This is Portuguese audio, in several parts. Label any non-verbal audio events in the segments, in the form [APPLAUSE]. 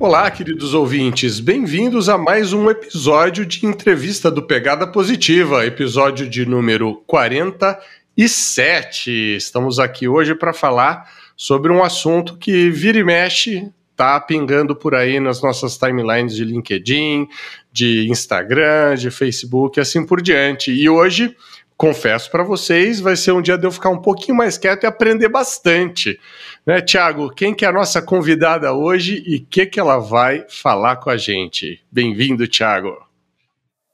Olá, queridos ouvintes, bem-vindos a mais um episódio de entrevista do Pegada Positiva, episódio de número 47. Estamos aqui hoje para falar sobre um assunto que vira e mexe, tá pingando por aí nas nossas timelines de LinkedIn, de Instagram, de Facebook, assim por diante. E hoje confesso para vocês, vai ser um dia de eu ficar um pouquinho mais quieto e aprender bastante. Né, Tiago, quem que é a nossa convidada hoje e o que, que ela vai falar com a gente? Bem-vindo, Tiago.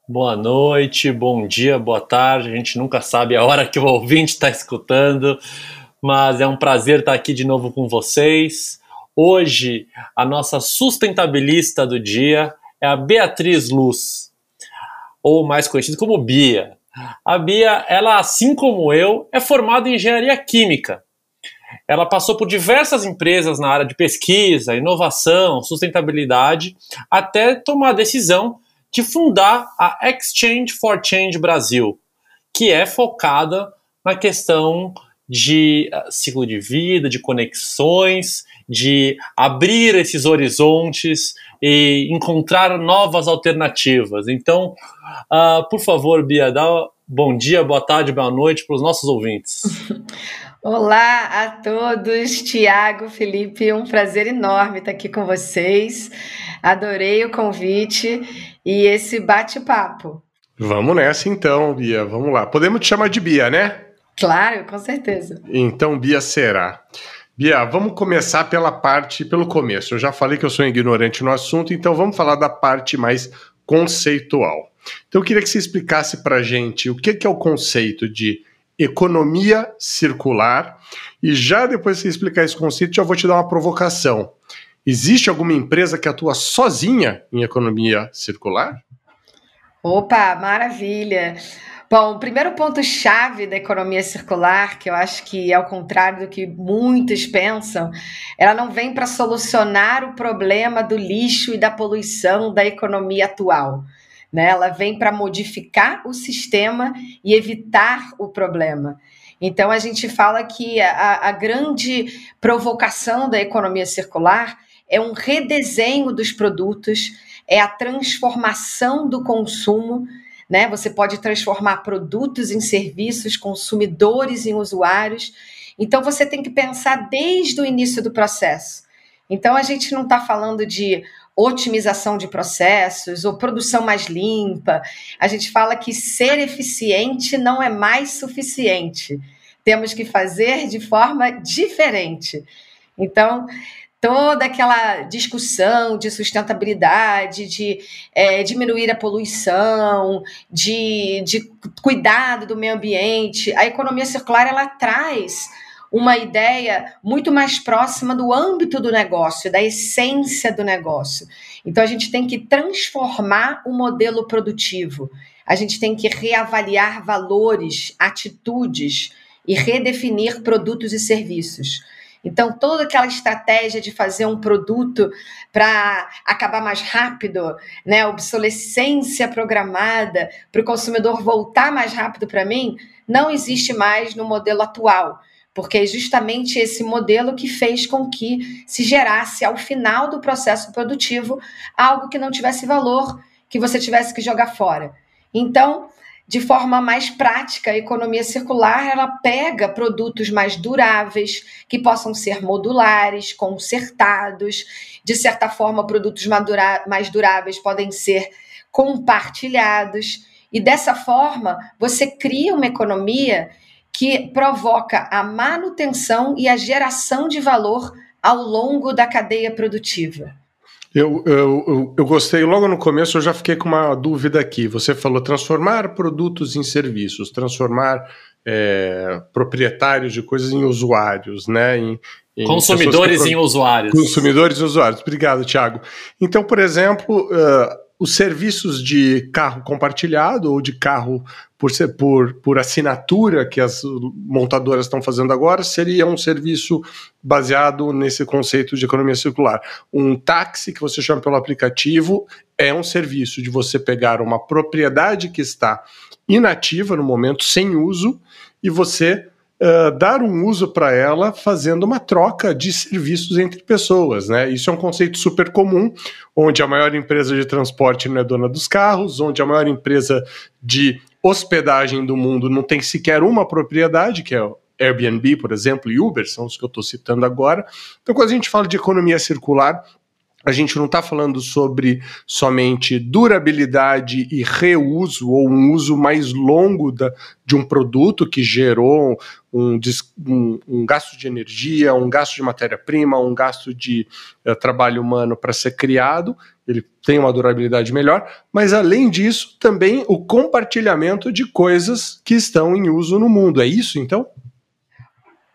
Boa noite, bom dia, boa tarde. A gente nunca sabe a hora que o ouvinte está escutando, mas é um prazer estar aqui de novo com vocês. Hoje, a nossa sustentabilista do dia é a Beatriz Luz, ou mais conhecida como Bia. A Bia, ela, assim como eu, é formada em engenharia química. Ela passou por diversas empresas na área de pesquisa, inovação, sustentabilidade, até tomar a decisão de fundar a Exchange for Change Brasil, que é focada na questão de uh, ciclo de vida, de conexões, de abrir esses horizontes e encontrar novas alternativas. Então, uh, por favor, Bia, dá bom dia, boa tarde, boa noite para os nossos ouvintes. [LAUGHS] Olá a todos, Tiago, Felipe, um prazer enorme estar aqui com vocês. Adorei o convite e esse bate-papo. Vamos nessa então, Bia, vamos lá. Podemos te chamar de Bia, né? Claro, com certeza. Então, Bia será. Bia, vamos começar pela parte, pelo começo. Eu já falei que eu sou ignorante no assunto, então vamos falar da parte mais conceitual. Então eu queria que você explicasse para a gente o que, que é o conceito de economia circular e já depois que você explicar esse conceito, já vou te dar uma provocação. Existe alguma empresa que atua sozinha em economia circular? Opa, maravilha! Bom, o primeiro ponto-chave da economia circular, que eu acho que é ao contrário do que muitos pensam, ela não vem para solucionar o problema do lixo e da poluição da economia atual. Né? Ela vem para modificar o sistema e evitar o problema. Então, a gente fala que a, a grande provocação da economia circular é um redesenho dos produtos, é a transformação do consumo né? Você pode transformar produtos em serviços, consumidores em usuários. Então você tem que pensar desde o início do processo. Então a gente não está falando de otimização de processos ou produção mais limpa. A gente fala que ser eficiente não é mais suficiente. Temos que fazer de forma diferente. Então, toda aquela discussão de sustentabilidade, de é, diminuir a poluição, de, de cuidado do meio ambiente, a economia circular ela traz uma ideia muito mais próxima do âmbito do negócio, da essência do negócio. Então a gente tem que transformar o modelo produtivo, a gente tem que reavaliar valores, atitudes e redefinir produtos e serviços. Então, toda aquela estratégia de fazer um produto para acabar mais rápido, né, obsolescência programada, para o consumidor voltar mais rápido para mim, não existe mais no modelo atual porque é justamente esse modelo que fez com que se gerasse ao final do processo produtivo algo que não tivesse valor, que você tivesse que jogar fora. Então, de forma mais prática, a economia circular ela pega produtos mais duráveis, que possam ser modulares, consertados, de certa forma, produtos mais duráveis podem ser compartilhados, e dessa forma você cria uma economia que provoca a manutenção e a geração de valor ao longo da cadeia produtiva. Eu, eu, eu, gostei, logo no começo eu já fiquei com uma dúvida aqui. Você falou transformar produtos em serviços, transformar é, proprietários de coisas em usuários, né? Em, em consumidores que... em usuários. Consumidores em usuários. Obrigado, Tiago. Então, por exemplo, uh, os serviços de carro compartilhado ou de carro por, por, por assinatura que as montadoras estão fazendo agora seria um serviço baseado nesse conceito de economia circular. Um táxi que você chama pelo aplicativo é um serviço de você pegar uma propriedade que está inativa no momento, sem uso, e você uh, dar um uso para ela fazendo uma troca de serviços entre pessoas. Né? Isso é um conceito super comum, onde a maior empresa de transporte não é dona dos carros, onde a maior empresa de hospedagem do mundo não tem sequer uma propriedade, que é o Airbnb, por exemplo, e Uber, são os que eu estou citando agora. Então, quando a gente fala de economia circular, a gente não está falando sobre somente durabilidade e reuso ou um uso mais longo da, de um produto que gerou um, um, um gasto de energia, um gasto de matéria-prima, um gasto de uh, trabalho humano para ser criado. Ele tem uma durabilidade melhor, mas além disso, também o compartilhamento de coisas que estão em uso no mundo. É isso, então?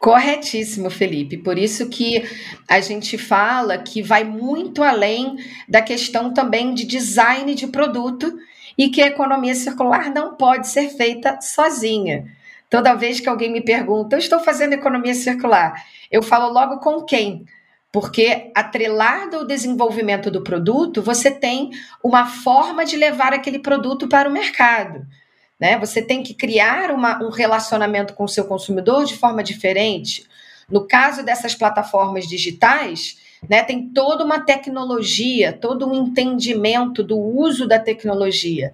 Corretíssimo, Felipe. Por isso que a gente fala que vai muito além da questão também de design de produto e que a economia circular não pode ser feita sozinha. Toda vez que alguém me pergunta, eu estou fazendo economia circular, eu falo logo com quem? Porque atrelado ao desenvolvimento do produto, você tem uma forma de levar aquele produto para o mercado. Né? Você tem que criar uma, um relacionamento com o seu consumidor de forma diferente. No caso dessas plataformas digitais, né, tem toda uma tecnologia, todo um entendimento do uso da tecnologia.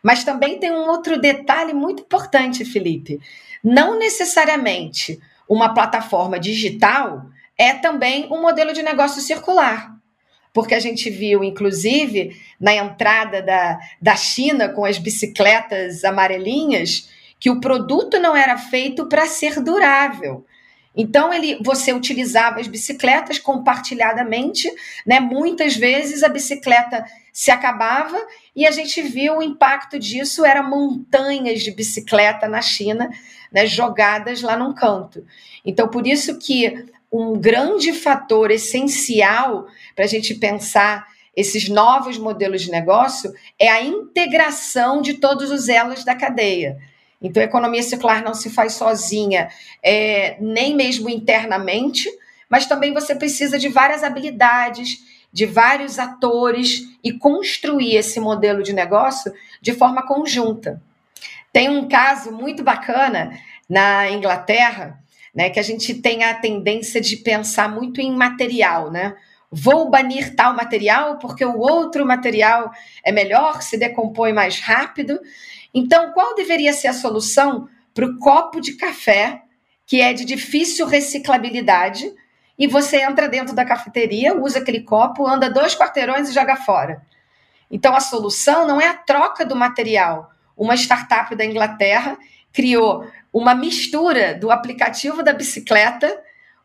Mas também tem um outro detalhe muito importante, Felipe. Não necessariamente uma plataforma digital é também um modelo de negócio circular porque a gente viu, inclusive, na entrada da, da China com as bicicletas amarelinhas, que o produto não era feito para ser durável. Então ele, você utilizava as bicicletas compartilhadamente, né? Muitas vezes a bicicleta se acabava e a gente viu o impacto disso era montanhas de bicicleta na China, né? Jogadas lá num canto. Então por isso que um grande fator essencial para a gente pensar esses novos modelos de negócio é a integração de todos os elos da cadeia. Então, a economia circular não se faz sozinha, é, nem mesmo internamente, mas também você precisa de várias habilidades, de vários atores e construir esse modelo de negócio de forma conjunta. Tem um caso muito bacana na Inglaterra, né, que a gente tem a tendência de pensar muito em material, né? Vou banir tal material porque o outro material é melhor, se decompõe mais rápido. Então, qual deveria ser a solução para o copo de café que é de difícil reciclabilidade e você entra dentro da cafeteria, usa aquele copo, anda dois quarteirões e joga fora? Então, a solução não é a troca do material. Uma startup da Inglaterra criou uma mistura do aplicativo da bicicleta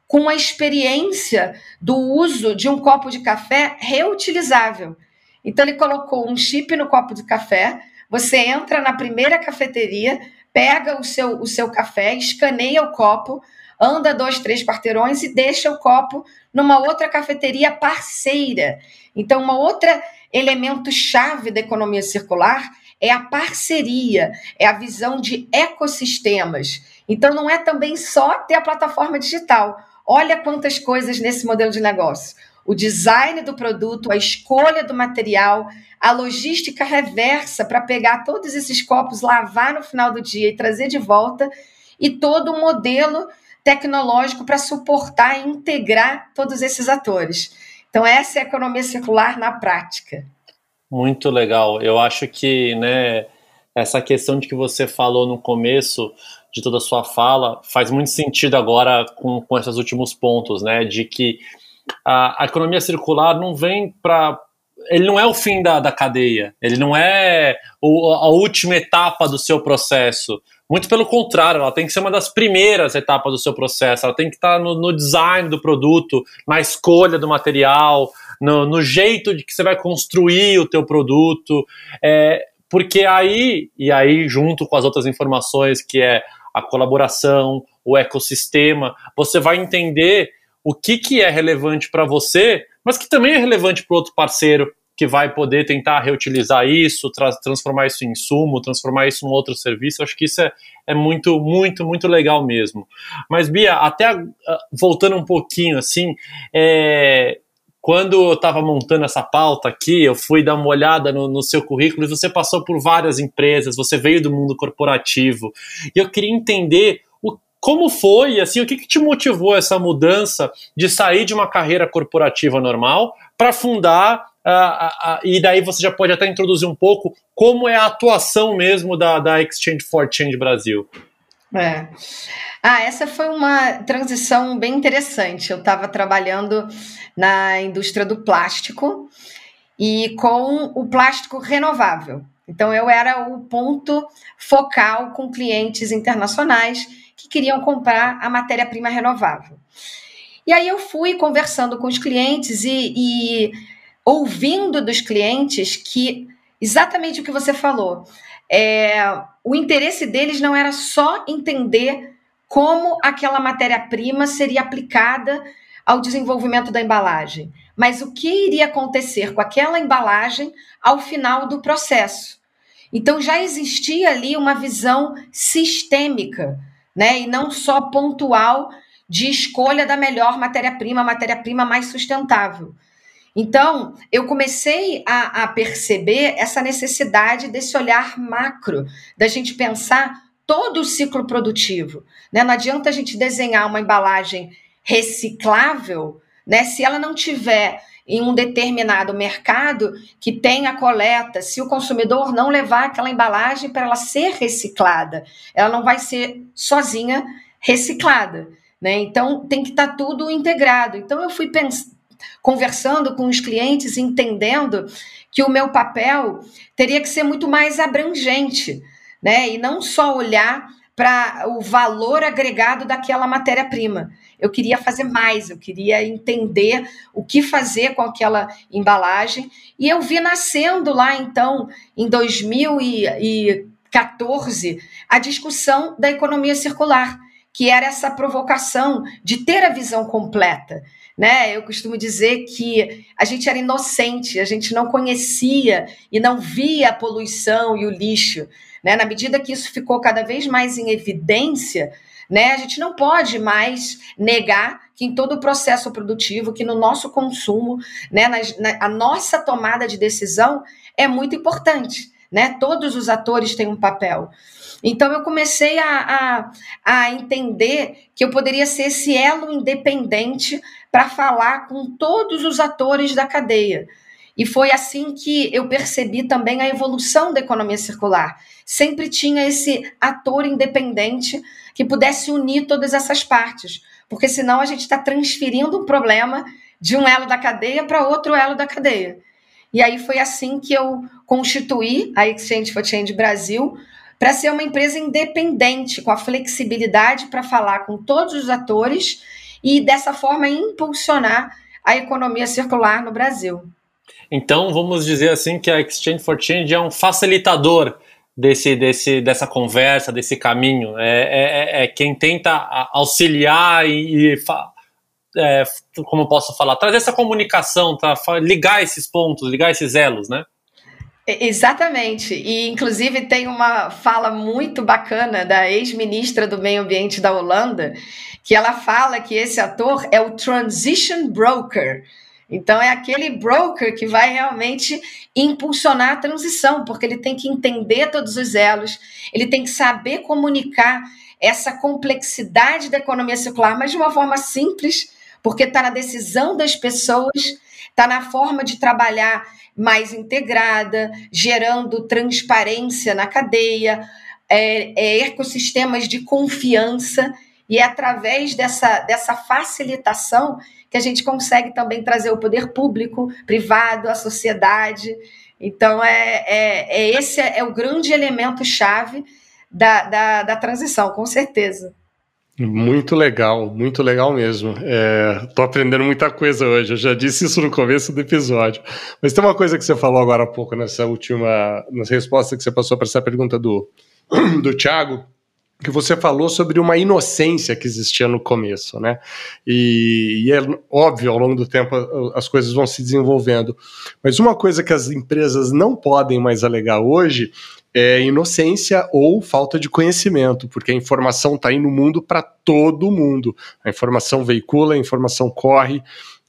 com a experiência do uso de um copo de café reutilizável. Então, ele colocou um chip no copo de café, você entra na primeira cafeteria, pega o seu, o seu café, escaneia o copo, anda dois, três quarteirões e deixa o copo numa outra cafeteria parceira. Então, uma outra elemento chave da economia circular é a parceria, é a visão de ecossistemas. Então, não é também só ter a plataforma digital. Olha quantas coisas nesse modelo de negócio. O design do produto, a escolha do material, a logística reversa para pegar todos esses copos, lavar no final do dia e trazer de volta, e todo o modelo tecnológico para suportar e integrar todos esses atores. Então, essa é a economia circular na prática. Muito legal. Eu acho que, né, essa questão de que você falou no começo de toda a sua fala faz muito sentido agora com, com esses últimos pontos, né, de que a, a economia circular não vem para ele não é o fim da, da cadeia, ele não é o, a última etapa do seu processo. Muito pelo contrário, ela tem que ser uma das primeiras etapas do seu processo, ela tem que estar no, no design do produto, na escolha do material, no, no jeito de que você vai construir o teu produto, é, porque aí, e aí junto com as outras informações que é a colaboração, o ecossistema, você vai entender o que, que é relevante para você, mas que também é relevante para outro parceiro que vai poder tentar reutilizar isso, tra transformar isso em insumo, transformar isso em outro serviço. Acho que isso é, é muito, muito, muito legal mesmo. Mas, Bia, até uh, voltando um pouquinho assim, é, quando eu estava montando essa pauta aqui, eu fui dar uma olhada no, no, seu currículo e você passou por várias empresas, você veio do mundo corporativo. E eu queria entender o, como foi, assim, o que, que te motivou essa mudança de sair de uma carreira corporativa normal para fundar, uh, uh, uh, e daí você já pode até introduzir um pouco como é a atuação mesmo da, da Exchange for Change Brasil. É. Ah, essa foi uma transição bem interessante. Eu estava trabalhando na indústria do plástico e com o plástico renovável. Então, eu era o ponto focal com clientes internacionais que queriam comprar a matéria-prima renovável. E aí eu fui conversando com os clientes e, e ouvindo dos clientes que exatamente o que você falou. É, o interesse deles não era só entender como aquela matéria-prima seria aplicada ao desenvolvimento da embalagem, mas o que iria acontecer com aquela embalagem ao final do processo. Então já existia ali uma visão sistêmica, né, e não só pontual de escolha da melhor matéria-prima, matéria-prima mais sustentável. Então, eu comecei a, a, perceber essa necessidade desse olhar macro, da gente pensar todo o ciclo produtivo. Né? Não adianta a gente desenhar uma embalagem reciclável né, se ela não tiver em um determinado mercado que tenha coleta, se o consumidor não levar aquela embalagem para ela ser reciclada, ela não vai ser sozinha reciclada. Né? Então tem que estar tá tudo integrado. Então eu fui conversando com os clientes, entendendo que o meu papel teria que ser muito mais abrangente, né? E não só olhar para o valor agregado daquela matéria-prima. Eu queria fazer mais, eu queria entender o que fazer com aquela embalagem. E eu vi nascendo lá, então, em 2014, a discussão da economia circular, que era essa provocação de ter a visão completa né? Eu costumo dizer que a gente era inocente, a gente não conhecia e não via a poluição e o lixo, né? Na medida que isso ficou cada vez mais em evidência, né? A gente não pode mais negar que em todo o processo produtivo, que no nosso consumo, né, na, na, a nossa tomada de decisão é muito importante, né? Todos os atores têm um papel. Então eu comecei a, a, a entender que eu poderia ser esse elo independente para falar com todos os atores da cadeia. E foi assim que eu percebi também a evolução da economia circular. Sempre tinha esse ator independente que pudesse unir todas essas partes, porque senão a gente está transferindo um problema de um elo da cadeia para outro elo da cadeia. E aí foi assim que eu constituí a Exchange for Change Brasil para ser uma empresa independente, com a flexibilidade para falar com todos os atores e dessa forma impulsionar a economia circular no Brasil. Então, vamos dizer assim que a Exchange for Change é um facilitador desse, desse, dessa conversa, desse caminho. É, é, é, é quem tenta auxiliar e, e é, como posso falar, trazer essa comunicação, tá? ligar esses pontos, ligar esses elos, né? Exatamente. E, inclusive, tem uma fala muito bacana da ex-ministra do Meio Ambiente da Holanda, que ela fala que esse ator é o transition broker. Então, é aquele broker que vai realmente impulsionar a transição, porque ele tem que entender todos os elos, ele tem que saber comunicar essa complexidade da economia circular, mas de uma forma simples, porque está na decisão das pessoas, está na forma de trabalhar mais integrada, gerando transparência na cadeia, é, é, ecossistemas de confiança, e é através dessa, dessa facilitação que a gente consegue também trazer o poder público, privado, a sociedade. Então, é, é, é esse é o grande elemento-chave da, da, da transição, com certeza. Muito legal, muito legal mesmo. Estou é, aprendendo muita coisa hoje. Eu já disse isso no começo do episódio. Mas tem uma coisa que você falou agora há pouco, nessa última nessa resposta que você passou para essa pergunta do, [CLEARS THROAT] do Thiago, que você falou sobre uma inocência que existia no começo, né? E, e, é óbvio, ao longo do tempo as coisas vão se desenvolvendo. Mas uma coisa que as empresas não podem mais alegar hoje é inocência ou falta de conhecimento, porque a informação está aí no mundo para todo mundo. A informação veicula, a informação corre.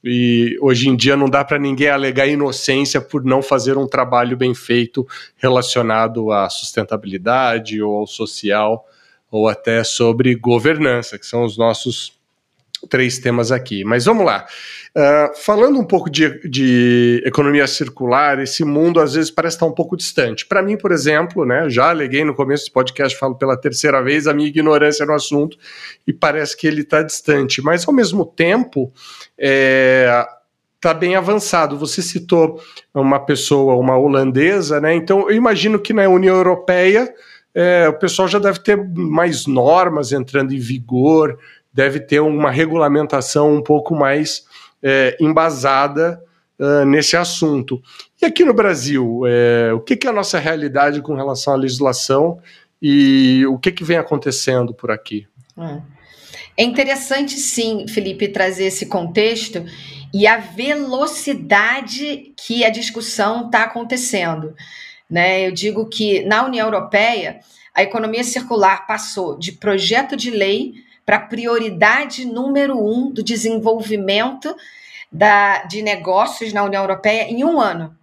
E hoje em dia não dá para ninguém alegar inocência por não fazer um trabalho bem feito relacionado à sustentabilidade ou ao social ou até sobre governança, que são os nossos três temas aqui. Mas vamos lá. Uh, falando um pouco de, de, economia circular, esse mundo às vezes parece estar um pouco distante. Para mim, por exemplo, né, já aleguei no começo do podcast, falo pela terceira vez, a minha ignorância no assunto, e parece que ele está distante. Mas, ao mesmo tempo, é, está bem avançado. Você citou uma pessoa, uma holandesa, né? Então eu imagino que na União Europeia é, o pessoal já deve ter mais normas entrando em vigor, deve ter uma regulamentação um pouco mais é, embasada uh, nesse assunto. E aqui no Brasil, é, o que, que, é a nossa realidade com relação à legislação e o que, que vem acontecendo por aqui? É. é interessante, sim, Felipe, trazer esse contexto e a velocidade que a discussão está acontecendo. Né? Eu digo que na União Europeia, a economia circular passou de projeto de lei para prioridade número um do desenvolvimento da, de negócios na União Europeia em um ano.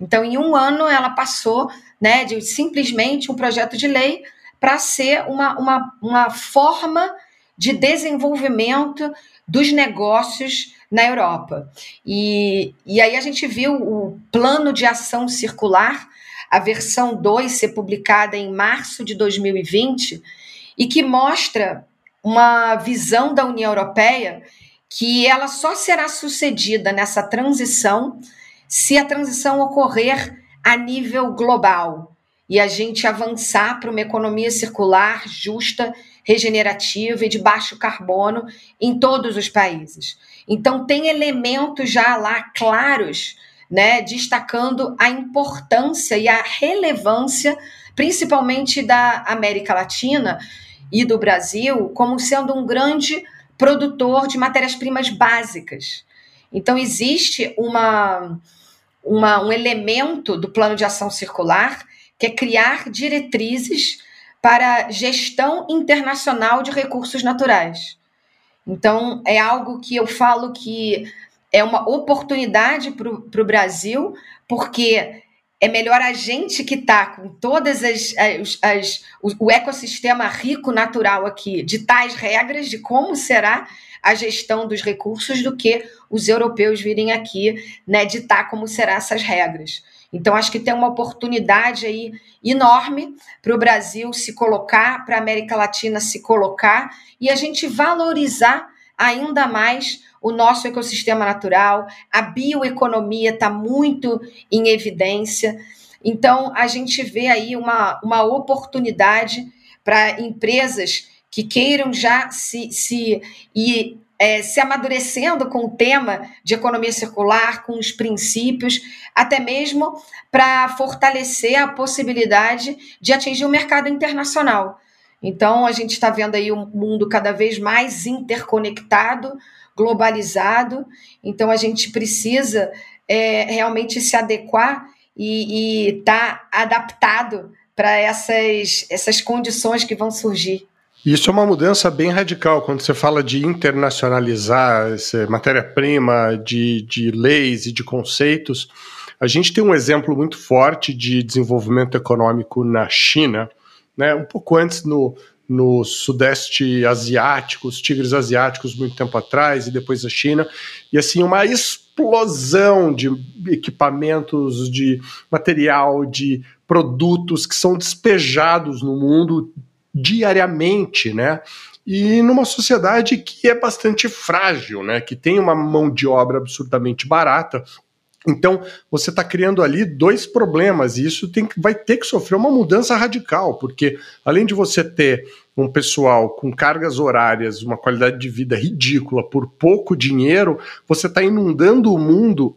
Então, em um ano, ela passou né, de simplesmente um projeto de lei para ser uma, uma, uma forma de desenvolvimento dos negócios na Europa. E, e aí a gente viu o plano de ação circular a versão 2 ser publicada em março de 2020 e que mostra uma visão da União Europeia que ela só será sucedida nessa transição se a transição ocorrer a nível global e a gente avançar para uma economia circular, justa, regenerativa e de baixo carbono em todos os países. Então, tem elementos já lá claros né, destacando a importância e a relevância, principalmente da América Latina e do Brasil, como sendo um grande produtor de matérias-primas básicas. Então, existe uma, uma, um elemento do plano de ação circular que é criar diretrizes para gestão internacional de recursos naturais. Então, é algo que eu falo que é uma oportunidade para o Brasil, porque é melhor a gente que está com todas as, as, as o, o, ecossistema rico natural aqui, de tais regras de como será a gestão dos recursos, do que os europeus virem aqui né, ditar como serão essas regras. Então, acho que tem uma oportunidade aí enorme para o Brasil se colocar, para a América Latina se colocar e a gente valorizar ainda mais o nosso ecossistema natural, a bioeconomia está muito em evidência. Então, a gente vê aí uma, uma oportunidade para empresas que queiram já se, se e é, se amadurecendo com o tema de economia circular, com os princípios, até mesmo para fortalecer a possibilidade de atingir o mercado internacional. Então, a gente está vendo aí um mundo cada vez mais interconectado, globalizado, então a gente precisa é, realmente se adequar e estar tá adaptado para essas, essas condições que vão surgir. Isso é uma mudança bem radical quando você fala de internacionalizar matéria-prima, de, de leis e de conceitos. A gente tem um exemplo muito forte de desenvolvimento econômico na China, né? um pouco antes no, no Sudeste Asiático, os tigres asiáticos muito tempo atrás, e depois a China, e assim, uma explosão de equipamentos, de material, de produtos que são despejados no mundo diariamente, né? E numa sociedade que é bastante frágil, né? Que tem uma mão de obra absurdamente barata, então, você está criando ali dois problemas, e isso tem, vai ter que sofrer uma mudança radical, porque além de você ter um pessoal com cargas horárias, uma qualidade de vida ridícula por pouco dinheiro, você está inundando o mundo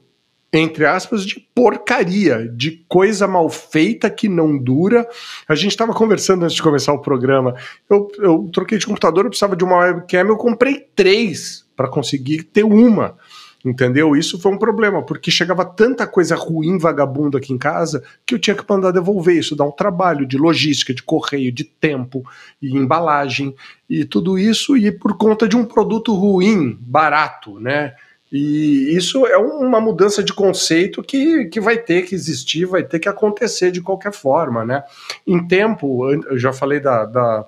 entre aspas, de porcaria, de coisa mal feita que não dura. A gente estava conversando antes de começar o programa. Eu, eu troquei de computador, eu precisava de uma webcam, eu comprei três para conseguir ter uma. Entendeu? Isso foi um problema, porque chegava tanta coisa ruim, vagabundo aqui em casa, que eu tinha que mandar devolver. Isso dá um trabalho de logística, de correio, de tempo e embalagem e tudo isso, e por conta de um produto ruim, barato, né? E isso é uma mudança de conceito que, que vai ter que existir, vai ter que acontecer de qualquer forma, né? Em tempo, eu já falei da, da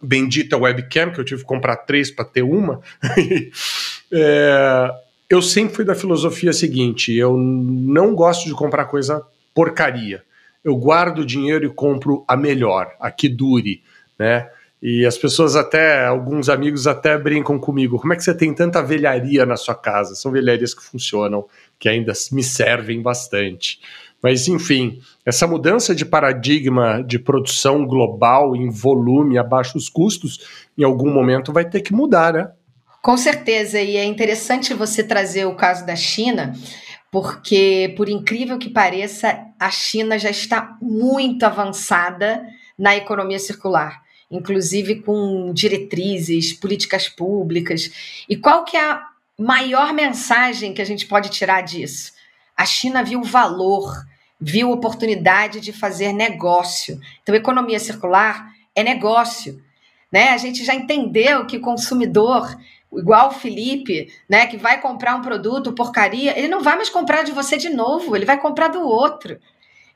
bendita webcam, que eu tive que comprar três para ter uma. [LAUGHS] é, eu sempre fui da filosofia seguinte: eu não gosto de comprar coisa porcaria. Eu guardo o dinheiro e compro a melhor, a que dure, né? E as pessoas até, alguns amigos até brincam comigo. Como é que você tem tanta velharia na sua casa? São velharias que funcionam, que ainda me servem bastante. Mas, enfim, essa mudança de paradigma de produção global em volume, a baixos custos, em algum momento vai ter que mudar, né? Com certeza, e é interessante você trazer o caso da China, porque, por incrível que pareça, a China já está muito avançada na economia circular, inclusive com diretrizes, políticas públicas. E qual que é a maior mensagem que a gente pode tirar disso? A China viu valor, viu oportunidade de fazer negócio. Então, economia circular é negócio. Né? A gente já entendeu que o consumidor igual o Felipe, né, que vai comprar um produto porcaria, ele não vai mais comprar de você de novo, ele vai comprar do outro.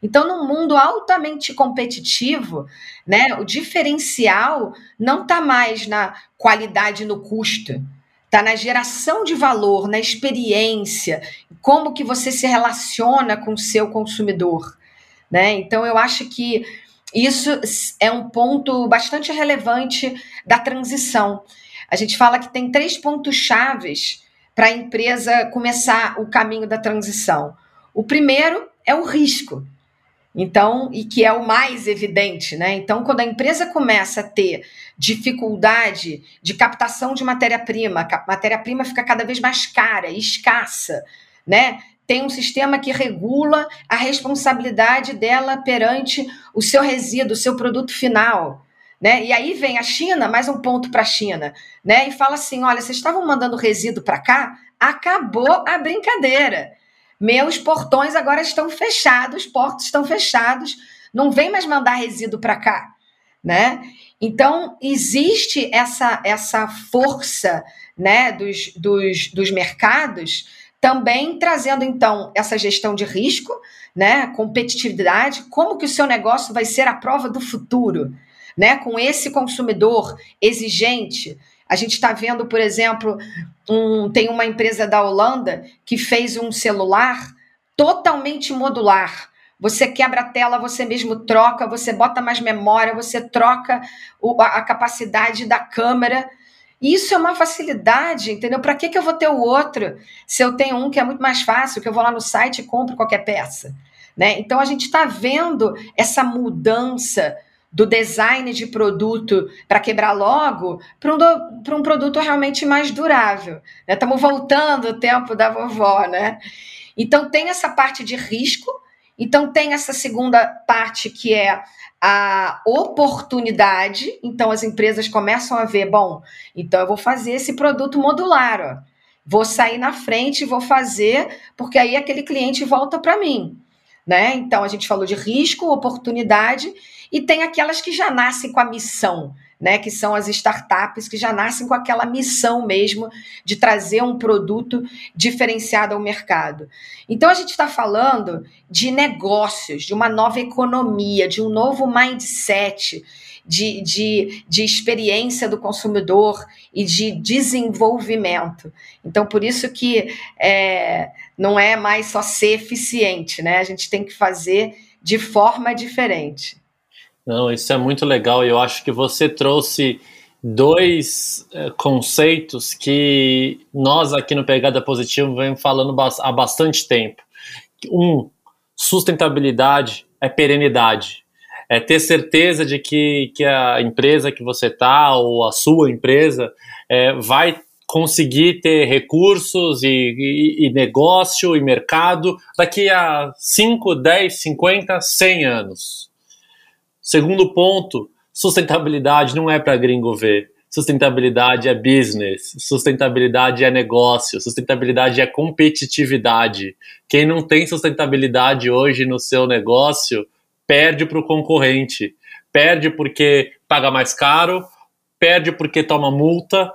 Então, num mundo altamente competitivo, né, o diferencial não está mais na qualidade no custo, está na geração de valor, na experiência, como que você se relaciona com o seu consumidor. Né? Então, eu acho que isso é um ponto bastante relevante da transição. A gente fala que tem três pontos chaves para a empresa começar o caminho da transição. O primeiro é o risco. Então, e que é o mais evidente, né? Então, quando a empresa começa a ter dificuldade de captação de matéria-prima, matéria-prima fica cada vez mais cara escassa, né? Tem um sistema que regula a responsabilidade dela perante o seu resíduo, o seu produto final. Né? E aí vem a China, mais um ponto para a China, né? E fala assim: olha, vocês estavam mandando resíduo para cá, acabou a brincadeira. Meus portões agora estão fechados, os portos estão fechados, não vem mais mandar resíduo para cá, né? Então existe essa essa força, né, dos, dos, dos mercados também trazendo então essa gestão de risco, né, competitividade, como que o seu negócio vai ser a prova do futuro, né, com esse consumidor exigente. A gente está vendo, por exemplo, um, tem uma empresa da Holanda que fez um celular totalmente modular. Você quebra a tela, você mesmo troca, você bota mais memória, você troca o, a, a, capacidade da câmera. Isso é uma facilidade, entendeu? Para que, que eu vou ter o outro se eu tenho um que é muito mais fácil, que eu vou lá no site e compro qualquer peça? Né? Então a gente está vendo essa mudança do design de produto para quebrar logo para um, um produto realmente mais durável. Estamos né? voltando o tempo da vovó, né? Então tem essa parte de risco, então tem essa segunda parte que é a oportunidade. Então as empresas começam a ver, bom, então eu vou fazer esse produto modular, ó. vou sair na frente, vou fazer, porque aí aquele cliente volta para mim. Né? Então a gente falou de risco, oportunidade e tem aquelas que já nascem com a missão, né, que são as startups que já nascem com aquela missão mesmo de trazer um produto diferenciado ao mercado. Então a gente está falando de negócios, de uma nova economia, de um novo mindset, de, de, de experiência do consumidor e de desenvolvimento. Então, por isso que é, não é mais só ser eficiente, né? A gente tem que fazer de forma diferente. Não, isso é muito legal e eu acho que você trouxe dois é, conceitos que nós aqui no Pegada Positivo vem falando há bastante tempo. Um, sustentabilidade é perenidade. É ter certeza de que, que a empresa que você está ou a sua empresa é, vai conseguir ter recursos e, e, e, negócio e mercado daqui a 5, 10, 50, 100 anos. Segundo ponto, sustentabilidade não é para gringo ver. Sustentabilidade é business, sustentabilidade é negócio, sustentabilidade é competitividade. Quem não tem sustentabilidade hoje no seu negócio perde para o concorrente. Perde porque paga mais caro, perde porque toma multa,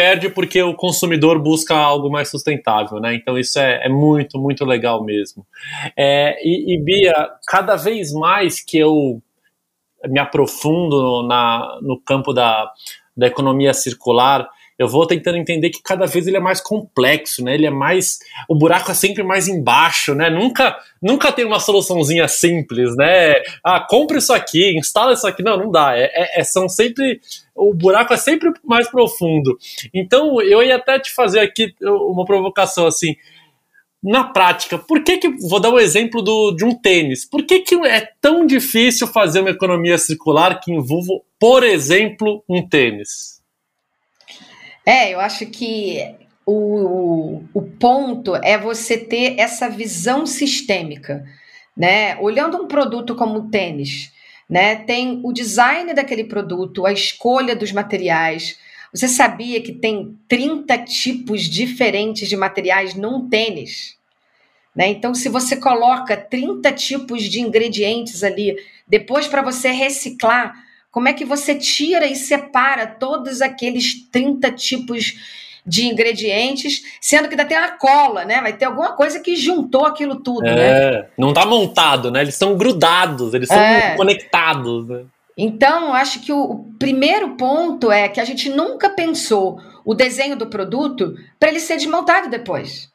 perde porque o consumidor busca algo mais sustentável, né? Então isso é, é muito, muito legal mesmo. É, e, e, Bia, cada vez mais que eu me aprofundo na, no campo da, da economia circular, eu vou tentando entender que cada vez ele é mais complexo, né? Ele é mais. O buraco é sempre mais embaixo, né? Nunca, nunca tem uma soluçãozinha simples, né? Ah, compra isso aqui, instala isso aqui. Não, não dá. É, é, é são sempre. O buraco é sempre mais profundo. Então, eu ia até te fazer aqui uma provocação assim na prática, por que que, vou dar um exemplo do, de um tênis, por que que é tão difícil fazer uma economia circular que envolva, por exemplo, um tênis? É, eu acho que o, o ponto é você ter essa visão sistêmica, né? Olhando um produto como o tênis, né? Tem o design daquele produto, a escolha dos materiais. Você sabia que tem 30 tipos diferentes de materiais num tênis? Né? Então, se você coloca 30 tipos de ingredientes ali, depois para você reciclar, como é que você tira e separa todos aqueles 30 tipos de ingredientes, sendo que ainda tem a cola, né? Vai ter alguma coisa que juntou aquilo tudo, é, né? Não está montado, né? Eles estão grudados, eles são é. conectados, né? Então, acho que o, o primeiro ponto é que a gente nunca pensou o desenho do produto para ele ser desmontado depois.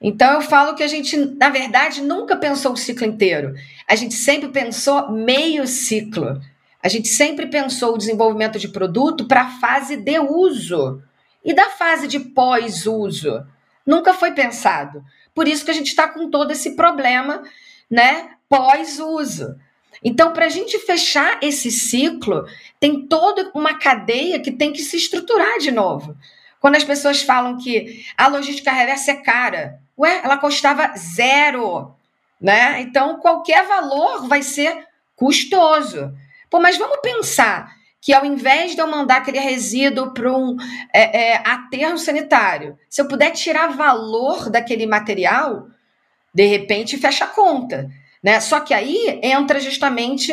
Então eu falo que a gente, na verdade, nunca pensou o ciclo inteiro. A gente sempre pensou meio ciclo. A gente sempre pensou o desenvolvimento de produto para a fase de uso e da fase de pós-uso. Nunca foi pensado. Por isso que a gente está com todo esse problema, né? Pós-uso. Então, para a gente fechar esse ciclo, tem toda uma cadeia que tem que se estruturar de novo. Quando as pessoas falam que a logística reversa é cara, ué, ela custava zero, né? Então, qualquer valor vai ser custoso. Pô, mas vamos pensar que ao invés de eu mandar aquele resíduo para um é, é, aterro sanitário, se eu puder tirar valor daquele material, de repente fecha a conta. Né? Só que aí entra justamente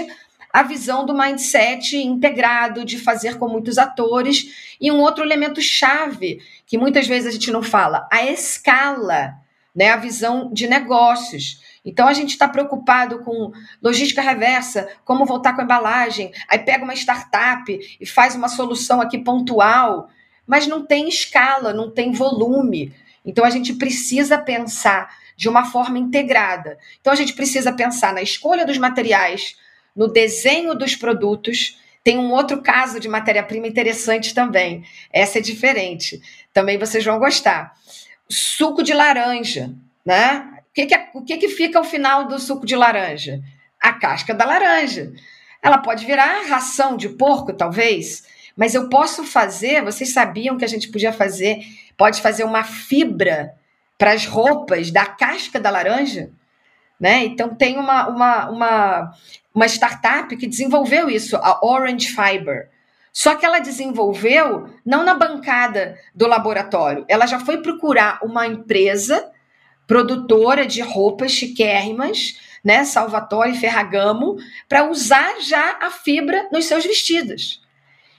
a visão do mindset integrado, de fazer com muitos atores, e um outro elemento chave, que muitas vezes a gente não fala, a escala, né? a visão de negócios. Então a gente está preocupado com logística reversa, como voltar com a embalagem, aí pega uma startup e faz uma solução aqui pontual, mas não tem escala, não tem volume. Então a gente precisa pensar de uma forma integrada. Então a gente precisa pensar na escolha dos materiais, no desenho dos produtos. Tem um outro caso de matéria-prima interessante também. Essa é diferente. Também vocês vão gostar. Suco de laranja, né? O que, que, é, o que, que fica ao final do suco de laranja? A casca da laranja. Ela pode virar ração de porco, talvez, mas eu posso fazer. Vocês sabiam que a gente podia fazer? Pode fazer uma fibra para as roupas da casca da laranja? Né? Então, tem uma, uma, uma, uma startup que desenvolveu isso, a Orange Fiber. Só que ela desenvolveu não na bancada do laboratório, ela já foi procurar uma empresa produtora de roupas chiquérrimas, né, Salvatore Ferragamo, para usar já a fibra nos seus vestidos.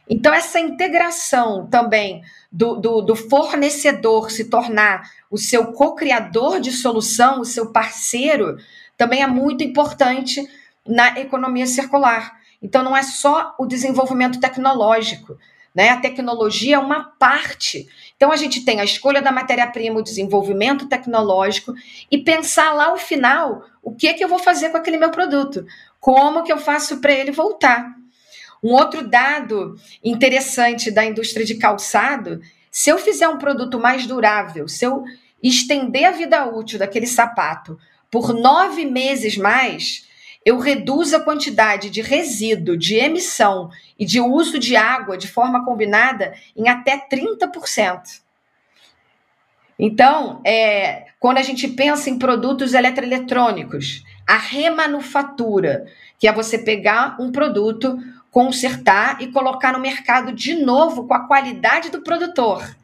Então, essa integração também do, do, do fornecedor se tornar o seu co-criador de solução, o seu parceiro, também é muito importante na economia circular. Então, não é só o desenvolvimento tecnológico, né? A tecnologia é uma parte. Então, a gente tem a escolha da matéria-prima, o desenvolvimento tecnológico e pensar lá ao final o que, que eu vou fazer com aquele meu produto, como que eu faço para ele voltar. Um outro dado interessante da indústria de calçado: se eu fizer um produto mais durável, se eu estender a vida útil daquele sapato por nove meses mais, eu reduzo a quantidade de resíduo, de emissão e de uso de água de forma combinada em até 30%. Então, é, quando a gente pensa em produtos eletroeletrônicos, a remanufatura, que é você pegar um produto, consertar e colocar no mercado de novo com a qualidade do produtor,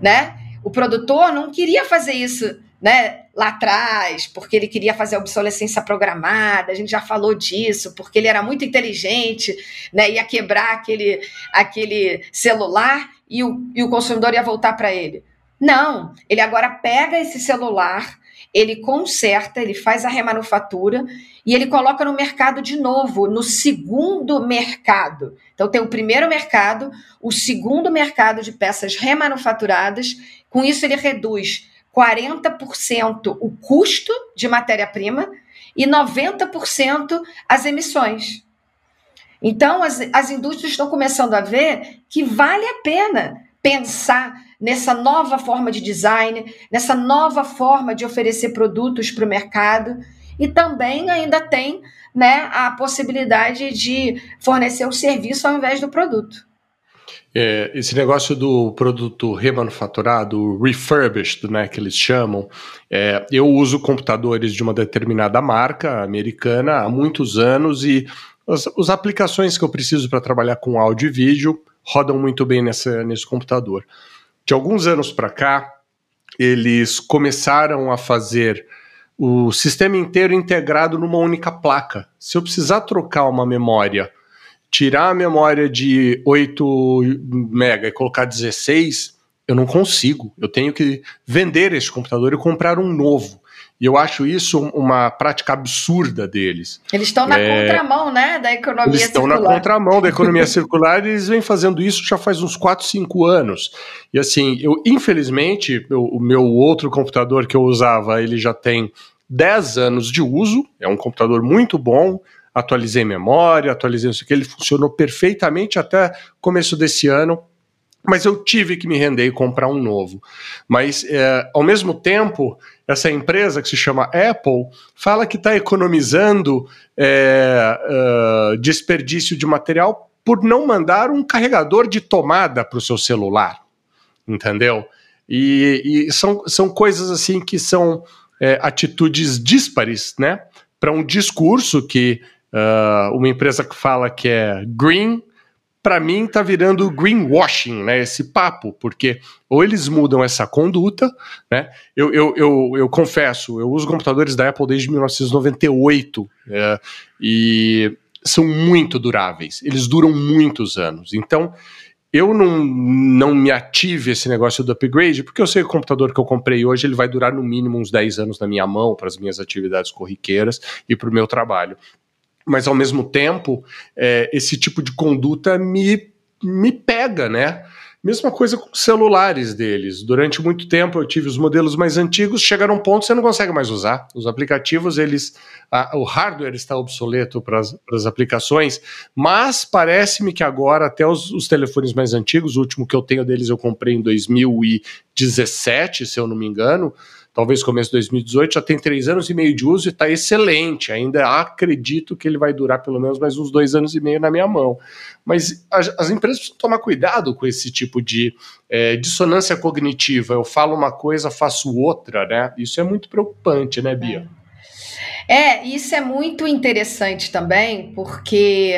né? O produtor não queria fazer isso, né, lá atrás, porque ele queria fazer a obsolescência programada, a gente já falou disso, porque ele era muito inteligente, né, ia quebrar aquele, aquele celular e o, e o consumidor ia voltar para ele. Não, ele agora pega esse celular, ele conserta, ele faz a remanufatura e ele coloca no mercado de novo, no segundo mercado. Então tem o primeiro mercado, o segundo mercado de peças remanufaturadas. Com isso ele reduz 40% o custo de matéria-prima e 90% as emissões. Então as, as indústrias estão começando a ver que vale a pena pensar nessa nova forma de design, nessa nova forma de oferecer produtos para o mercado e também ainda tem né, a possibilidade de fornecer o serviço ao invés do produto. É, esse negócio do produto remanufaturado, refurbished, né, que eles chamam, é, eu uso computadores de uma determinada marca americana há muitos anos e as, as aplicações que eu preciso para trabalhar com áudio e vídeo rodam muito bem nessa, nesse computador de alguns anos para cá, eles começaram a fazer o sistema inteiro integrado numa única placa. Se eu precisar trocar uma memória, tirar a memória de 8 mega e colocar 16, eu não consigo. Eu tenho que vender esse computador e comprar um novo. E eu acho isso uma prática absurda deles. Eles estão na é... contramão, né, da economia eles circular. Eles estão na contramão da economia circular e eles vêm fazendo isso já faz uns 4, 5 anos. E assim, eu infelizmente, eu, o meu outro computador que eu usava, ele já tem 10 anos de uso, é um computador muito bom, atualizei memória, atualizei isso aqui, ele funcionou perfeitamente até começo desse ano, mas eu tive que me render e comprar um novo. Mas, é, ao mesmo tempo, essa empresa que se chama Apple fala que está economizando é, é, desperdício de material por não mandar um carregador de tomada para o seu celular, entendeu? E, e, são, são coisas assim que são é, atitudes díspares, né? Para um discurso que uh, uma empresa que fala que é green para mim tá virando greenwashing, né? Esse papo, porque ou eles mudam essa conduta, né? Eu, eu, eu, eu confesso, eu uso computadores da Apple desde 1998 é, e são muito duráveis, eles duram muitos anos. Então, eu não, não me ative esse negócio do upgrade, porque eu sei que o computador que eu comprei hoje ele vai durar no mínimo uns 10 anos na minha mão para as minhas atividades corriqueiras e para o meu trabalho mas ao mesmo tempo, é, esse tipo de conduta me, me pega, né? Mesma coisa com os celulares deles. Durante muito tempo eu tive os modelos mais antigos, chegaram a um ponto que você não consegue mais usar. Os aplicativos, eles. A, o hardware está obsoleto para as aplicações, mas parece-me que agora, até os, os, telefones mais antigos, o último que eu tenho deles eu comprei em 2017, se eu não me engano talvez começo de 2018, já tem três anos e meio de uso e está excelente. Ainda acredito que ele vai durar pelo menos mais uns dois anos e meio na minha mão. Mas as, as empresas precisam tomar cuidado com esse tipo de é, dissonância cognitiva. Eu falo uma coisa, faço outra, né? Isso é muito preocupante, né, Bia? É, é isso é muito interessante também, porque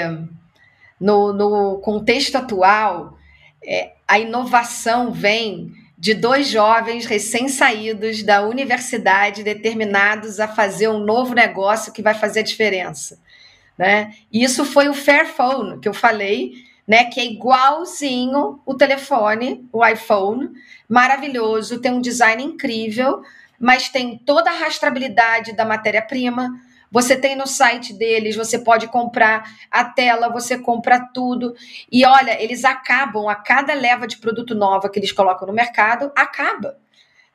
no, no contexto atual, é, a inovação vem de dois jovens recém-saídos da universidade, determinados a fazer um novo negócio que vai fazer a diferença. Né? Isso foi o Fairphone, que eu falei, né, que é igualzinho o telefone, o iPhone, maravilhoso, tem um design incrível, mas tem toda a rastreabilidade da matéria-prima, você tem no site deles, você pode comprar a tela, você compra tudo. E olha, eles acabam a cada leva de produto nova que eles colocam no mercado, acaba,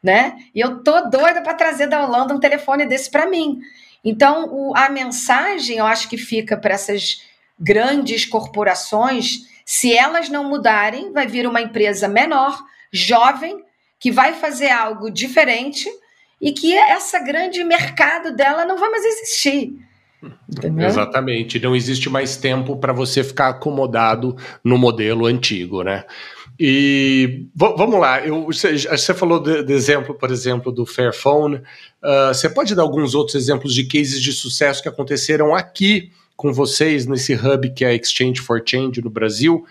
né? E eu tô doida para trazer da Holanda um telefone desse para mim. Então, o, a mensagem, eu acho que fica para essas grandes corporações, se elas não mudarem, vai vir uma empresa menor, jovem, que vai fazer algo diferente e que essa grande mercado dela não vai mais existir. Entendeu? Exatamente, não existe mais tempo para você ficar acomodado no modelo antigo, né? E vamos lá, eu, você, falou de, de, exemplo, por exemplo, do Fairphone. Uh, você pode dar alguns outros exemplos de cases de sucesso que aconteceram aqui com vocês nesse hub que é a Exchange for Change no Brasil?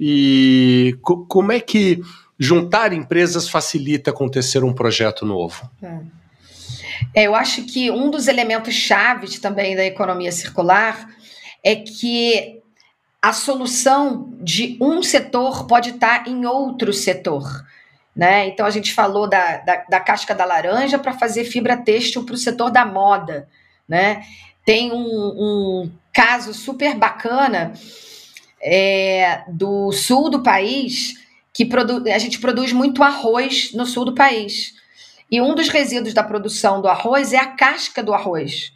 E co como é que juntar empresas facilita acontecer um projeto novo? É. É, eu acho que um dos elementos chaves também da economia circular é que a solução de um setor pode estar em outro setor. Né? Então a gente falou da, da, da casca da laranja para fazer fibra têxtil para o setor da moda. Né? Tem um, um caso super bacana é, do sul do país que a gente produz muito arroz no sul do país. E um dos resíduos da produção do arroz é a casca do arroz.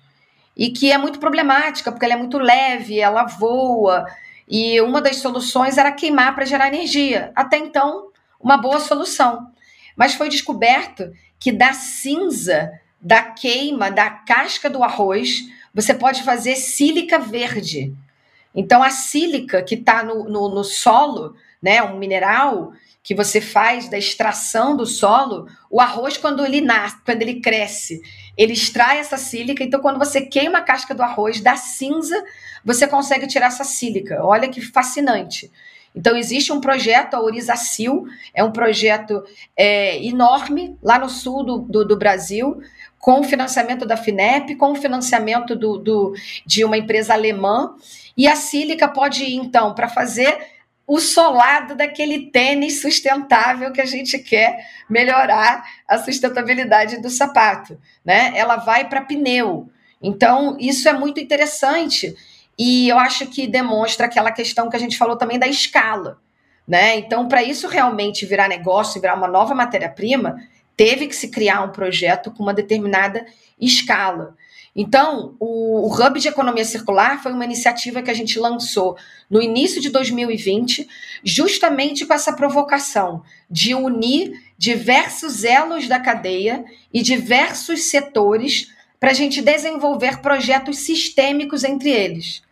E que é muito problemática, porque ela é muito leve, ela voa, e uma das soluções era queimar para gerar energia. Até então, uma boa solução. Mas foi descoberto que da cinza, da queima, da casca do arroz, você pode fazer sílica verde. Então, a sílica que está no, no, no solo, né, um mineral que você faz da extração do solo, o arroz, quando ele nasce, quando ele cresce, ele extrai essa sílica. Então, quando você queima a casca do arroz, da cinza, você consegue tirar essa sílica. Olha que fascinante. Então, existe um projeto, a Orizacil, é um projeto é, enorme lá no sul do, do, do, Brasil, com o financiamento da FINEP, com o financiamento do, do, de uma empresa alemã. E a sílica pode ir, então, para fazer o solado daquele tênis sustentável que a gente quer melhorar a sustentabilidade do sapato, né? Ela vai para pneu. Então, isso é muito interessante e eu acho que demonstra aquela questão que a gente falou também da escala, né? Então, para isso realmente virar negócio, virar uma nova matéria-prima, teve que se criar um projeto com uma determinada escala. Então, o, Hub de Economia Circular foi uma iniciativa que a gente lançou no início de 2020, justamente com essa provocação de unir diversos elos da cadeia e diversos setores para a gente desenvolver projetos sistêmicos entre eles.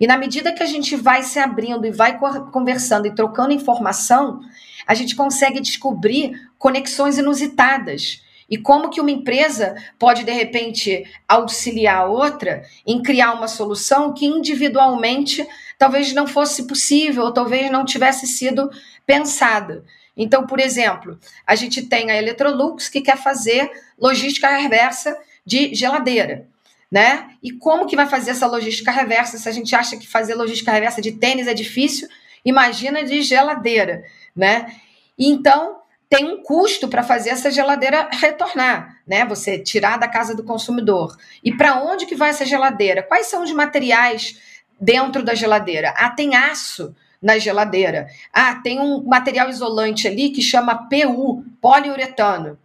E na medida que a gente vai se abrindo e vai conversando e trocando informação, a gente consegue descobrir conexões inusitadas e como que uma empresa pode, de repente, auxiliar a outra em criar uma solução que individualmente talvez não fosse possível, ou talvez não tivesse sido pensada. Então, por exemplo, a gente tem a Electrolux que quer fazer logística reversa de geladeira. Né? E como que vai fazer essa logística reversa? Se a gente acha que fazer logística reversa de tênis é difícil, imagina de geladeira, né? Então, tem um custo para fazer essa geladeira retornar, né? Você tirar da casa do consumidor. E para onde que vai essa geladeira? Quais são os materiais dentro da geladeira? Ah, tem aço na geladeira. Ah, tem um material isolante ali que chama PU, poliuretano.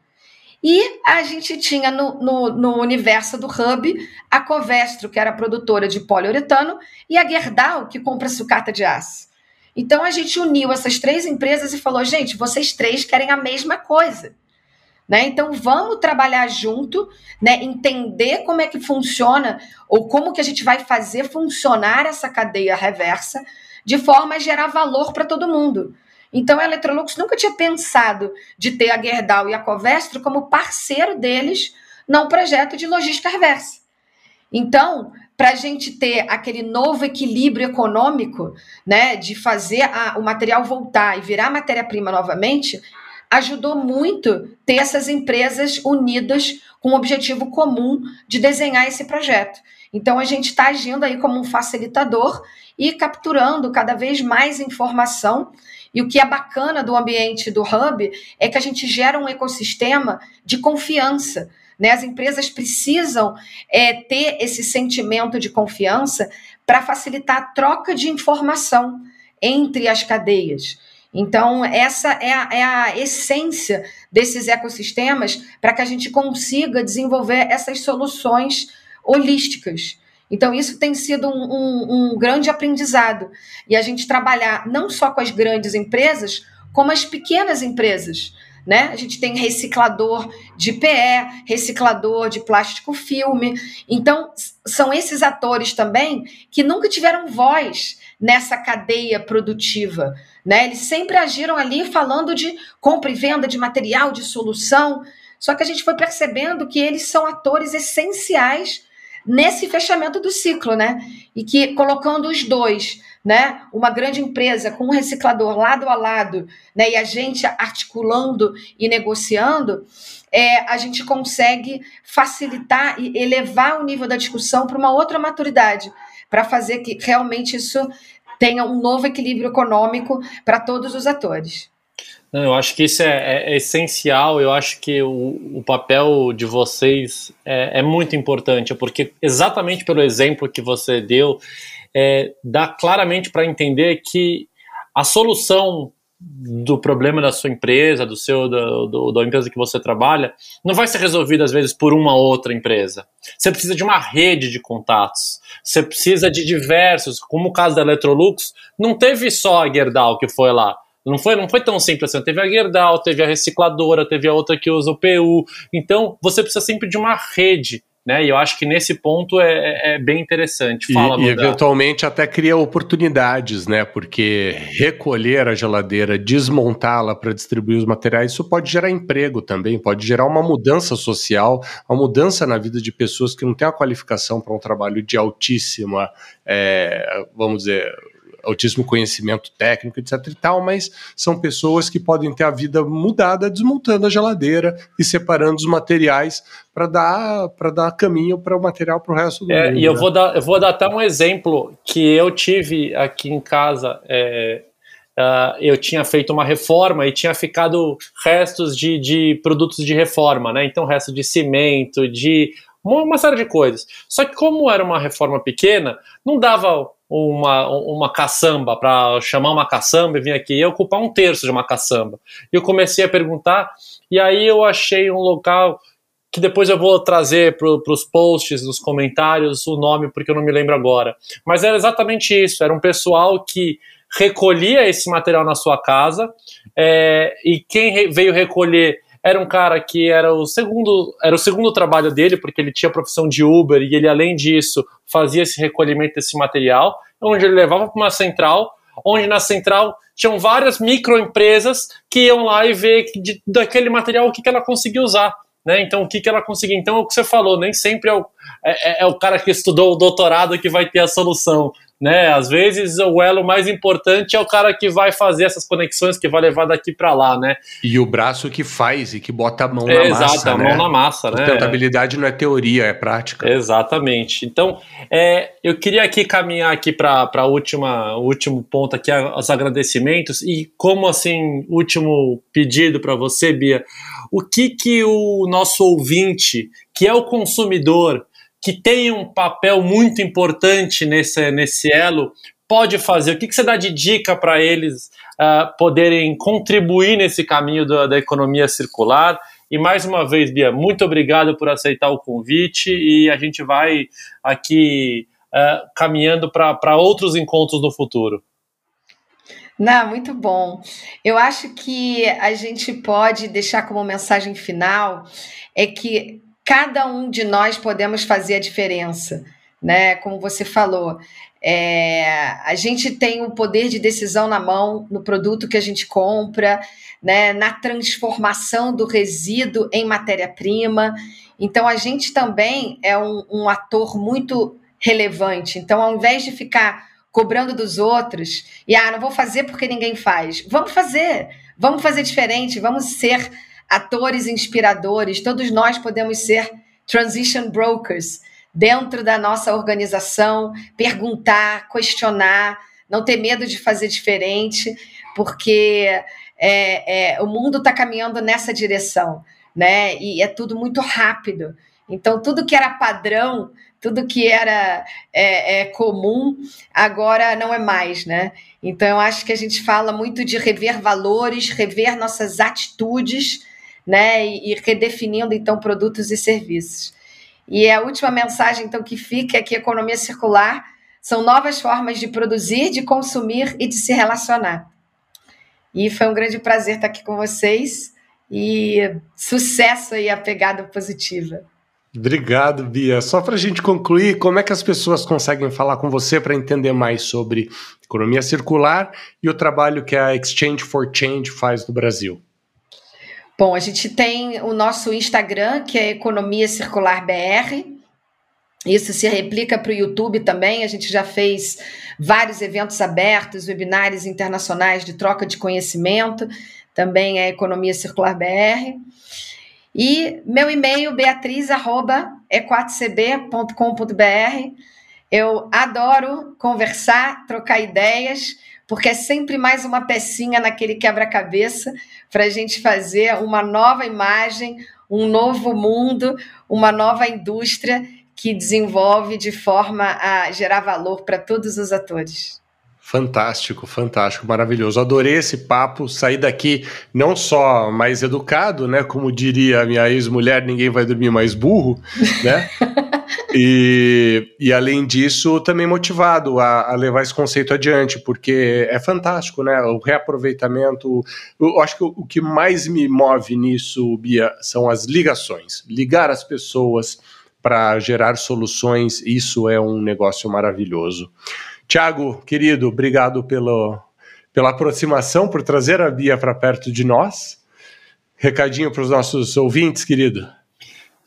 E a gente tinha no, no, no, universo do Hub a Covestro, que era produtora de poliuretano, e a Gerdau, que compra sucata de aço. Então a gente uniu essas três empresas e falou: gente, vocês três querem a mesma coisa. Né? Então vamos trabalhar junto, né? entender como é que funciona ou como que a gente vai fazer funcionar essa cadeia reversa de forma a gerar valor para todo mundo. Então a Electrolux nunca tinha pensado de ter a Gerdau e a Covestro como parceiro deles num projeto de logística reversa. Então, para a gente ter aquele novo equilíbrio econômico, né, de fazer a, o material voltar e virar matéria-prima novamente, ajudou muito ter essas empresas unidas com o objetivo comum de desenhar esse projeto. Então a gente está agindo aí como um facilitador e capturando cada vez mais informação. E o que é bacana do ambiente do Hub é que a gente gera um ecossistema de confiança né? As empresas precisam é, ter esse sentimento de confiança para facilitar a troca de informação entre as cadeias. Então, essa é a, é a essência desses ecossistemas para que a gente consiga desenvolver essas soluções holísticas. Então, isso tem sido um, um, um, grande aprendizado. E a gente trabalhar não só com as grandes empresas, como as pequenas empresas né? A gente tem reciclador de PE, reciclador de plástico filme. Então, são esses atores também que nunca tiveram voz nessa cadeia produtiva, né? Eles sempre agiram ali falando de compra e venda de material, de solução. Só que a gente foi percebendo que eles são atores essenciais nesse fechamento do ciclo, né? E que colocando os dois, né? Uma grande empresa com um reciclador lado a lado, né? E a gente articulando e negociando, é, a gente consegue facilitar e elevar o nível da discussão para uma outra maturidade, para fazer que realmente isso tenha um novo equilíbrio econômico para todos os atores. Não, eu acho que isso é, é, é essencial. Eu acho que o, o papel de vocês é, é, muito importante, porque exatamente pelo exemplo que você deu, é, dá claramente para entender que a solução do problema da sua empresa, do seu, do, do, da empresa que você trabalha, não vai ser resolvida às vezes por uma outra empresa. Você precisa de uma rede de contatos. Você precisa de diversos, como o caso da Electrolux, não teve só a Gerdau que foi lá não foi, não foi tão simples assim. Teve a Gerdau, teve a recicladora, teve a outra que usa o PU. Então, você precisa sempre de uma rede. Né? E eu acho que nesse ponto é, é, é bem interessante. Fala, e, e eventualmente até cria oportunidades, né? Porque recolher a geladeira, desmontá-la para distribuir os materiais, isso pode gerar emprego também, pode gerar uma mudança social, uma mudança na vida de pessoas que não têm a qualificação para um trabalho de altíssima, é, vamos dizer, altíssimo conhecimento técnico, etc e tal, mas são pessoas que podem ter a vida mudada desmontando a geladeira e separando os materiais para dar para dar caminho para o material para o resto do é, mundo. E eu né? vou dar eu vou dar até um exemplo que eu tive aqui em casa. É, uh, eu tinha feito uma reforma e tinha ficado restos de, de produtos de reforma, né? Então resto de cimento, de uma, uma série de coisas. Só que como era uma reforma pequena, não dava uma, uma caçamba, para chamar uma caçamba e vir aqui e ocupar um terço de uma caçamba. E eu comecei a perguntar, e aí eu achei um local que depois eu vou trazer para os posts, nos comentários, o nome, porque eu não me lembro agora. Mas era exatamente isso: era um pessoal que recolhia esse material na sua casa, é, e quem veio recolher era um cara que era o segundo, era o segundo trabalho dele, porque ele tinha a profissão de Uber e ele, além disso, fazia esse recolhimento desse material, onde ele levava para uma central, onde na central tinham várias microempresas que iam lá e ver de, daquele material o que, que ela conseguia usar. Né? Então, o que, que ela conseguia? Então, é o que você falou, nem sempre é o, é, é, o cara que estudou o doutorado que vai ter a solução né? Às vezes o elo mais importante é o cara que vai fazer essas conexões, que vai levar daqui para lá, né? E o braço que faz e que bota a mão é, na exato, massa. Exato, a né? mão na massa, né? Sustentabilidade não é teoria, é prática. Exatamente. Então, é, eu queria aqui caminhar aqui para última último ponto aqui, os agradecimentos e como assim último pedido para você, Bia, o que que o nosso ouvinte, que é o consumidor que tem um papel muito importante nesse, nesse elo pode fazer? O que, que você dá de dica para eles uh, poderem contribuir nesse caminho da, da, economia circular? E mais uma vez, Bia, muito obrigado por aceitar o convite e a gente vai aqui uh, caminhando para outros encontros no futuro. Não, muito bom. Eu acho que a gente pode deixar como mensagem final é que cada um de nós podemos fazer a diferença, né? Como você falou, é, a gente tem o poder de decisão na mão no produto que a gente compra, né? Na transformação do resíduo em matéria-prima. Então a gente também é um, um ator muito relevante. Então, ao invés de ficar cobrando dos outros e ah, não vou fazer porque ninguém faz, vamos fazer, vamos fazer diferente, vamos ser atores inspiradores, todos nós podemos ser transition brokers dentro da nossa organização, perguntar, questionar, não ter medo de fazer diferente, porque é, é, o mundo está caminhando nessa direção, né? E é tudo muito rápido. Então, tudo que era padrão, tudo que era é, é, comum, agora não é mais, né? Então, eu acho que a gente fala muito de rever valores, rever nossas atitudes né? E, e redefinindo então produtos e serviços. E a última mensagem então que fica é que economia circular são novas formas de produzir, de consumir e de se relacionar. E foi um grande prazer estar aqui com vocês e sucesso aí a pegada positiva. Obrigado, Bia. Só para a gente concluir, como é que as pessoas conseguem falar com você para entender mais sobre economia circular e o trabalho que a Exchange for Change faz no Brasil? Bom, a gente tem o nosso Instagram, que é Economia Circular BR. Isso se replica para o YouTube também. A gente já fez vários eventos abertos, webinários internacionais de troca de conhecimento. Também é Economia Circular BR. E meu e-mail, beatriz.e4cb.com.br. Eu adoro conversar, trocar ideias, porque é sempre mais uma pecinha naquele quebra-cabeça para a gente fazer uma nova imagem, um novo mundo, uma nova indústria que desenvolve de forma a gerar valor para todos os atores. Fantástico, fantástico, maravilhoso. Adorei esse papo. Sair daqui não só mais educado, né? Como diria a minha ex-mulher, ninguém vai dormir mais burro, né? [LAUGHS] e, e além disso, também motivado a, a, levar esse conceito adiante, porque é fantástico, né? O reaproveitamento. Eu acho que o, o que mais me move nisso, Bia, são as ligações. Ligar as pessoas para gerar soluções, isso é um negócio maravilhoso. Tiago, querido, obrigado pelo, pela aproximação, por trazer a Bia para perto de nós. Recadinho para os nossos ouvintes, querido.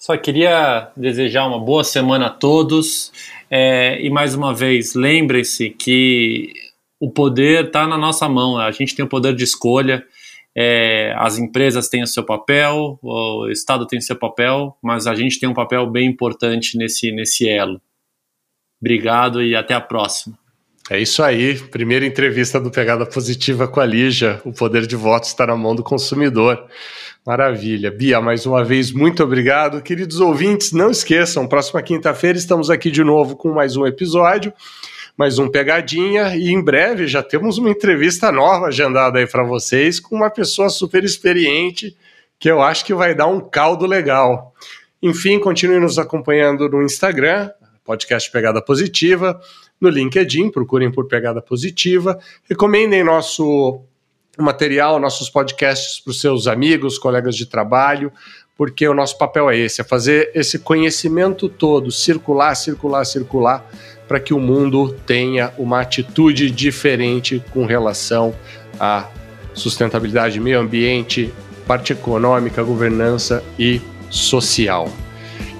Só queria desejar uma boa semana a todos é, e mais uma vez lembrem-se que o poder está na nossa mão, a gente tem o poder de escolha. É, as empresas têm o seu papel, o Estado tem o seu papel, mas a gente tem um papel bem importante nesse, nesse elo. Obrigado e até a próxima. É isso aí. Primeira entrevista do Pegada Positiva com a Lígia. O poder de voto está na mão do consumidor. Maravilha. Bia, mais uma vez, muito obrigado. Queridos ouvintes, não esqueçam, próxima quinta-feira estamos aqui de novo com mais um episódio, mais um Pegadinha, e em breve já temos uma entrevista nova agendada aí para vocês com uma pessoa super experiente que eu acho que vai dar um caldo legal. Enfim, continue nos acompanhando no Instagram, podcast Pegada Positiva no LinkedIn, procurem por Pegada Positiva, recomendem nosso material, nossos podcasts para os seus amigos, colegas de trabalho, porque o nosso papel é esse, é fazer esse conhecimento todo circular, circular, circular, para que o mundo tenha uma atitude diferente com relação à sustentabilidade, meio ambiente, parte econômica, governança e social.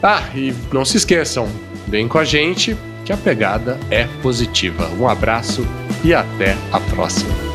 Ah, e não se esqueçam, vem com a gente que a pegada é positiva. Um abraço e até a próxima.